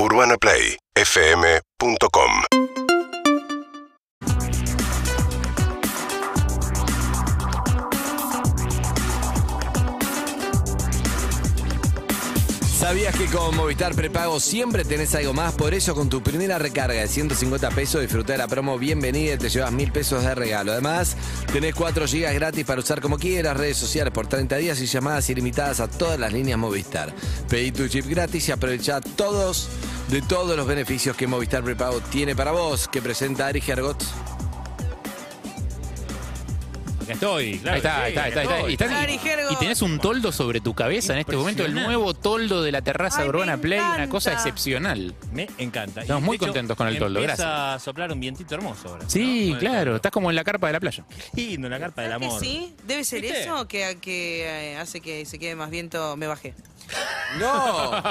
UrbanaPlayFM.com ¿Sabías que con Movistar Prepago siempre tenés algo más? Por eso con tu primera recarga de 150 pesos disfruta de la promo Bienvenida y te llevas mil pesos de regalo. Además, tenés 4 GB gratis para usar como quieras, redes sociales por 30 días y llamadas ilimitadas a todas las líneas Movistar. Pedí tu chip gratis y aprovecha todos de todos los beneficios que Movistar Prepago tiene para vos, que presenta Ari Gergot. Acá estoy, claro Ahí está, ahí sí, está, ahí está, ahí está. Y, estoy. estás- Ari Gergo. y tenés un toldo sobre tu cabeza en este momento, el Impresionante. nuevo toldo de la terraza Ay, de Urbana me Play, una encanta. cosa excepcional. Me encanta. Estamos Y, muy contentos con el toldo, empieza gracias. a soplar un vientito hermoso ahora. Sí, ¿no? Con el claro, toldo. estás como en la carpa de la playa. Lindo, la carpa del ¿Sabes que amor. sí? Debe ser ¿Viste? eso que, que eh, hace que se quede más viento. Me bajé. ¡No!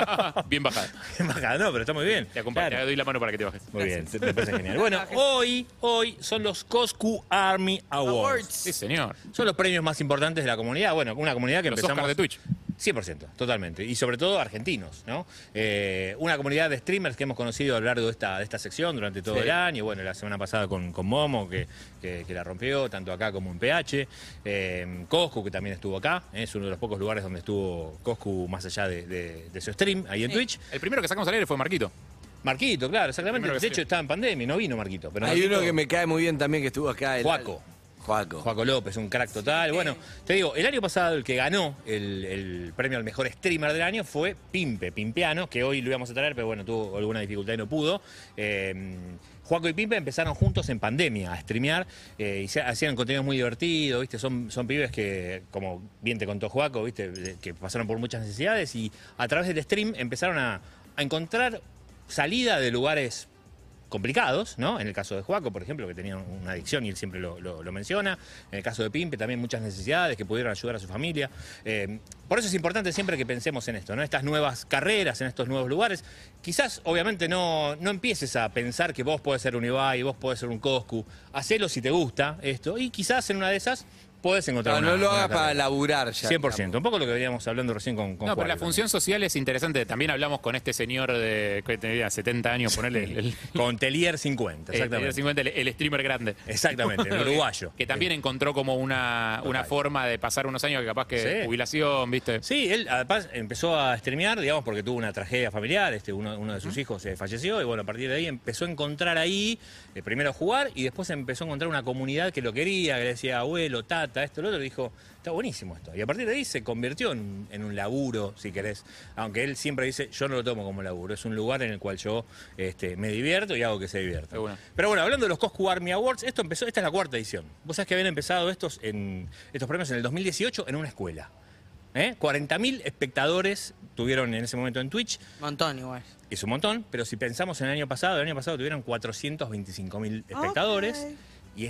Bien bajada. Bajada, no, pero está muy bien. Te acompaño, Claro. te doy la mano para que te bajes. Muy bien, me parece genial. Bueno, hoy, hoy son los Coscu Army Awards. Awards. Sí, señor. Son los premios más importantes de la comunidad. Bueno, una comunidad que Los empezamos... Oscars de Twitch. 100%, totalmente. Y sobre todo argentinos, ¿no? Eh, una comunidad de streamers que hemos conocido a lo largo de esta, de esta sección durante todo Sí. el año. Bueno, la semana pasada con, con Momo, que, que- que la rompió, tanto acá como en PH. Eh, Coscu, que también estuvo acá. ¿eh? Es uno de los pocos lugares donde estuvo Coscu más allá de, de- de su stream, ahí en Twitch. El primero que sacamos al aire fue Marquito. Marquito, claro, exactamente. De hecho, estaba en pandemia, no vino Marquito. Pero Hay Marquito- uno que me cae muy bien también que estuvo acá. el- Juaco. Juaco. López, un crack total. Bueno, te digo, el año pasado el que ganó el, premio al mejor streamer del año fue Pimpe, Pimpeano, que hoy lo íbamos a traer, pero bueno, tuvo alguna dificultad y no pudo. Eh, Juaco y Pimpe empezaron juntos en pandemia a streamear eh, y hacían contenido muy divertido, ¿viste? Son, son pibes que, como bien te contó Juaco, ¿viste? Que pasaron por muchas necesidades y a través del stream empezaron a encontrar salida de lugares complicados, ¿no? En el caso de Juaco, por ejemplo, que tenía una adicción y él siempre lo, menciona. En el caso de Pimpe, también muchas necesidades que pudieron ayudar a su familia. Eh, por eso es importante siempre que pensemos en esto, ¿no? Estas nuevas carreras, en estos nuevos lugares. Quizás, obviamente, no, no empieces a pensar que vos podés ser un Ibai, vos podés ser un Coscu. Hacelo si te gusta esto. Y quizás en una de esas podés encontrar No, una- no lo hagas para laburar ya. 100%. Un poco lo que veníamos hablando recién con, con No, pero la función social es interesante. También hablamos con este señor de que tenía 70 años, ponerle el, el, Con Telier 50, el- exactamente. el 50, el- el streamer grande. Exactamente, el uruguayo. Que también encontró como una, una forma de pasar unos años que capaz que Sí. jubilación, ¿viste? Sí, él además empezó a streamear, digamos, porque tuvo una tragedia familiar, este, uno, uno de sus hijos eh, falleció y bueno, a partir de ahí empezó a encontrar ahí, eh, primero a jugar y después empezó a encontrar una comunidad que lo quería, que le decía abuelo, tata, esto, lo otro, y dijo, está buenísimo esto. Y a partir de ahí se convirtió en, en un laburo, si querés, aunque él siempre dice, yo no lo tomo como laburo, es un lugar en el cual yo este, me divierto y hago que se divierta. Bueno. Pero bueno, hablando de los Coscu Army Awards, esto empezó, esta es la cuarta edición. Vos sabés que habían empezado estos, en, estos premios en el 2018 en una escuela. ¿Eh? 40.000 espectadores tuvieron en ese momento en Twitch. Montón igual. Es un montón, pero si pensamos en el año pasado, el año pasado tuvieron 425.000 espectadores y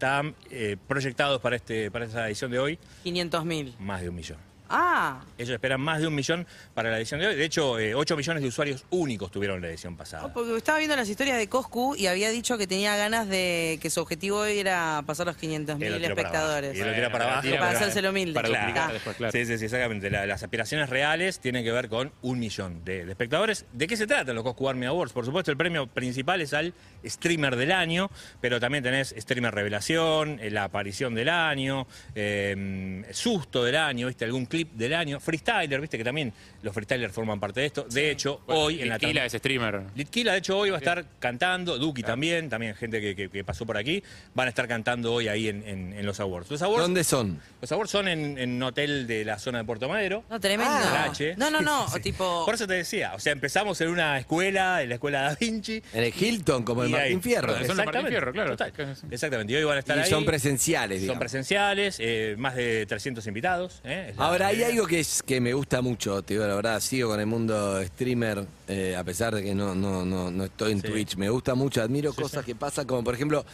están eh, proyectados para, este, para esta edición de hoy 500 mil. más de un millón. Ah, Ellos esperan más de un millón para la edición de hoy. De hecho, eh, 8 millones de usuarios únicos tuvieron la edición pasada. oh, porque estaba viendo las historias de Coscu y había dicho que tenía ganas de que su objetivo era pasar los 500 Y él mil espectadores. Y lo tira para abajo. Para hacerse lo humilde. Para Claro. duplicar después, claro. Sí, sí, sí, exactamente. La- las aspiraciones reales tienen que ver con un millón de, de espectadores. ¿De qué se tratan los Coscu Army Awards? Por supuesto, el premio principal es al streamer del año, pero también tenés streamer revelación, eh, la aparición del año, eh, susto del año, ¿viste? Algún clip del año. Freestyler, ¿viste? Que también los freestylers forman parte de esto. De hecho, Bueno, hoy en la Litquila es streamer. Litquila, de hecho, hoy va a estar cantando, Duki también, también gente que, que- que pasó por aquí, van a estar cantando hoy ahí en, en- en los awards. Los awards, ¿Dónde son? los awards son en, en un hotel de la zona de Puerto Madero. No, tremendo. Ah, H. No, no, no. Sí. Tipo. Por eso te decía, o sea, empezamos en una escuela, en la escuela Da Vinci. En el Hilton, como el Martín Fierro. Son los Martín Exactamente, Fierro, claro. total. Exactamente, y hoy van a estar Y ahí. son presenciales, Son digamos. presenciales, eh, más de 300 invitados. ¿eh? Ahora, hay algo que, es, que me gusta mucho, te digo la verdad, sigo con el mundo streamer, eh, a pesar de que no, no, no, no estoy en Sí. Twitch. Me gusta mucho, admiro Sí, cosas sí. que pasan, como por ejemplo,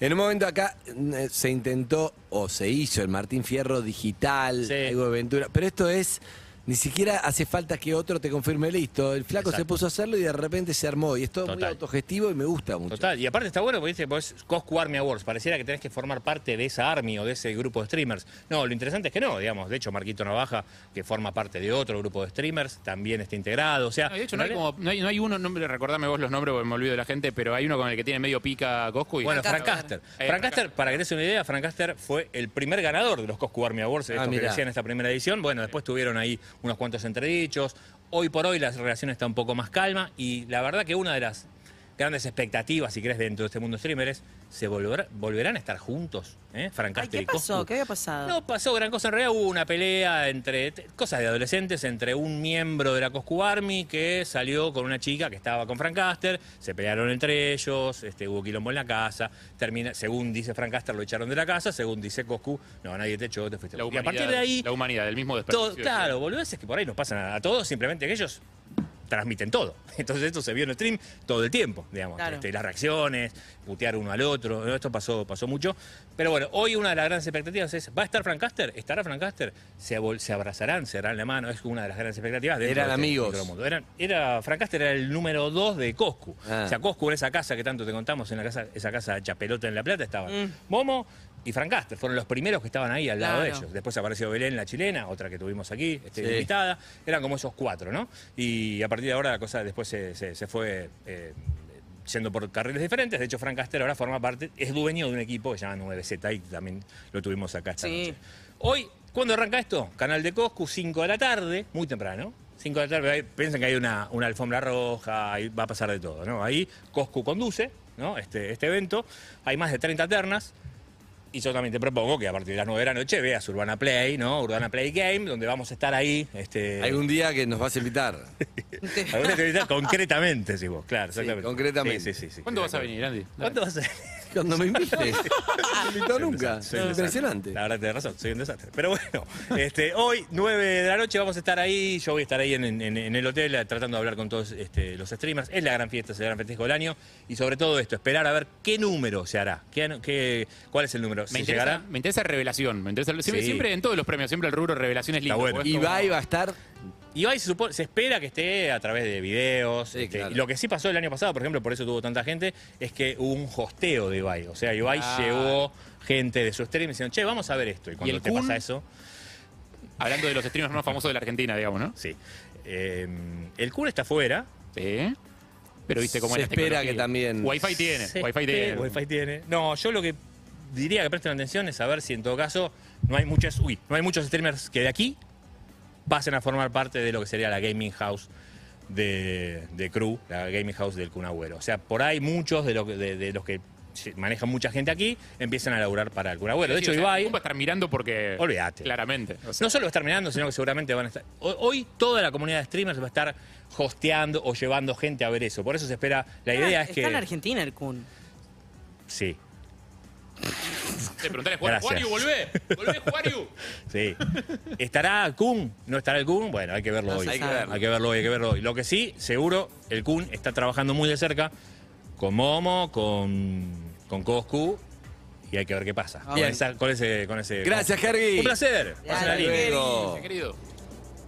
en un momento acá eh, se intentó o se hizo el Martín Fierro digital, algo de aventura, pero esto es Ni siquiera hace falta que otro te confirme listo. El flaco se puso a hacerlo y de repente se armó. Y es todo muy Total. autogestivo y me gusta mucho. Total, y aparte está bueno porque dice, pues Coscu Army Awards, pareciera que tenés que formar parte de esa Army o de ese grupo de streamers. No, lo interesante es que no, digamos, de hecho Marquito Navaja, que forma parte de otro grupo de streamers, también está integrado, o sea... No, de hecho, no hay, como, no, hay, no hay uno, nombre, recordame vos los nombres porque me olvido de la gente, pero hay uno con el que tiene medio pica Coscu. Y Bueno, Frank Caster. Eh, Frank Caster, para que te des una idea, Frank Caster fue el primer ganador de los Coscu Army Awards, Ah, estos que mirá. decían en esta primera edición. Bueno, después tuvieron ahí unos cuantos entredichos. Hoy por hoy la relación está un poco más calma y la verdad que una de las grandes expectativas, si crees, dentro de este mundo streamer es, ¿se volverá- volverán a estar juntos? ¿eh? Ay, ¿Qué y pasó? Coscu. ¿Qué había pasado? No pasó gran cosa. En realidad hubo una pelea entre cosas de adolescentes entre un miembro de la Coscu Army que salió con una chica que estaba con Frank Caster. Se pelearon entre ellos, este, hubo quilombo en la casa. Termina, según dice Frank Caster, lo echaron de la casa. Según dice Coscu, no, nadie te echó, te fuiste. la y a humanidad, partir de ahí, la humanidad, del mismo todo, desperdicio. claro, boludeces que por ahí nos pasan a, a todos, simplemente que ellos transmiten todo. Entonces esto se vio en el stream todo el tiempo, digamos. Claro. Este, las reacciones, putear uno al otro, esto pasó, pasó mucho. Pero bueno, hoy una de las grandes expectativas es, ¿va a estar Frank Caster? ¿Estará Frank Caster? ¿Se, se abrazarán? ¿Se darán la mano? Es una de las grandes expectativas. dentro Eran de este amigos. micromundo. Eran, era, Frank Caster era el número dos de Coscu. Ah. O sea, Coscu en esa casa que tanto te contamos, en la casa, esa casa Chapelota en La Plata, estaban Mm. Momo y Frank Caster. Fueron los primeros que estaban ahí al lado de ellos. Después apareció Belén, la chilena, otra que tuvimos aquí, este, Sí. invitada. Eran como esos cuatro, ¿no? Y a partir de ahora la cosa después se, se- se fue eh, yendo por carriles diferentes. De hecho, Frank Caster ahora forma parte, es dueño de un equipo que se llama 9Z y también lo tuvimos acá esta Sí. noche. Hoy, ¿cuándo arranca esto? Canal de Coscu, 5 de la tarde, muy temprano. 5 de la tarde, piensen que hay una, una alfombra roja, ahí va a pasar de todo, ¿no? Ahí Coscu conduce, ¿no? Este, este evento. Hay más de 30 ternas. Y yo también te propongo que a partir de las 9 de la noche veas Urbana Play, ¿no? Urbana Play Game, donde vamos a estar ahí. Este, Algún día que nos vas a invitar. alguna entrevista concretamente, sí, vos, claro, Sí, exactamente. concretamente. Sí, sí, sí, sí. ¿Cuándo vas a venir, Andy? ¿Cuándo vas a venir? Cuando me invites. No me invitó nunca. desastre, soy un Impresionante. La verdad, tenés razón, soy un desastre. Pero bueno, este, hoy, 9 de la noche, vamos a estar ahí. Yo voy a estar ahí en, en- en el hotel eh, tratando de hablar con todos este, los streamers. Es la gran fiesta, es el gran festejo del año. Y sobre todo esto, esperar a ver qué número se hará. ¿Qué, qué- cuál es el número? Me ¿Se interesa, llegará? me interesa revelación. Me interesa, siempre, Sí. siempre en todos los premios, siempre el rubro revelación es lindo. bueno. porque es como- Ibai va a estar. Ibai se, supone- se espera que esté a través de videos. Sí, este, claro. y Lo que sí pasó el año pasado, por ejemplo, por eso tuvo tanta gente, es que hubo un hosteo de Ibai. O sea, Ibai Ah. llevó gente de su stream diciendo, che, vamos a ver esto. Y cuando el te Kun? pasa eso, Hablando de los streamers más famosos de la Argentina, digamos, ¿no? sí. Eh, el Kun está fuera. Sí. Pero viste cómo Se es la espera tecnología. que también- Wi-Fi tiene. Wi-Fi tiene. Wi-Fi tiene. No, yo lo que diría que presten atención es saber si en todo caso no hay muchas, uy, no hay muchos streamers que de aquí pasen a formar parte de lo que sería la gaming house de, de Crew, la gaming house del Kun Agüero. O sea, por ahí muchos de, lo que- de- de los que manejan mucha gente aquí empiezan a laburar para el Kun Agüero. De Sí, hecho, o sea, Ibai... el Kun va a estar mirando porque. Olvídate. Claramente. O sea, No solo va a estar mirando, sino que seguramente van a estar. Hoy, toda la comunidad de streamers va a estar hosteando o llevando gente a ver eso. Por eso se espera. La idea es Está que. en Argentina el Kun. Sí, te preguntale Juan. Juaniu, volvé. Volvé, Juaniu. sí. ¿Estará Kun? ¿No estará el Kun? Bueno, hay que verlo No hoy. Hay que verlo. Hay que verlo hoy, hay que verlo hoy. Lo que sí, seguro, el Kun está trabajando muy de cerca con Momo, con, con Coscu. Y hay que ver qué pasa. Con, esa- con ese, con ese. Gracias, Jerry. Un placer. Hasta luego. Querido.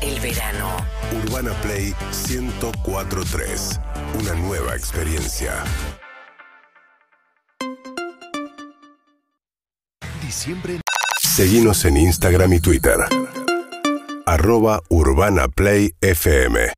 el verano. Urbana Play 1043. Una nueva experiencia. Diciembre. Seguimos en Instagram y Twitter. Arroba Urbana Play FM.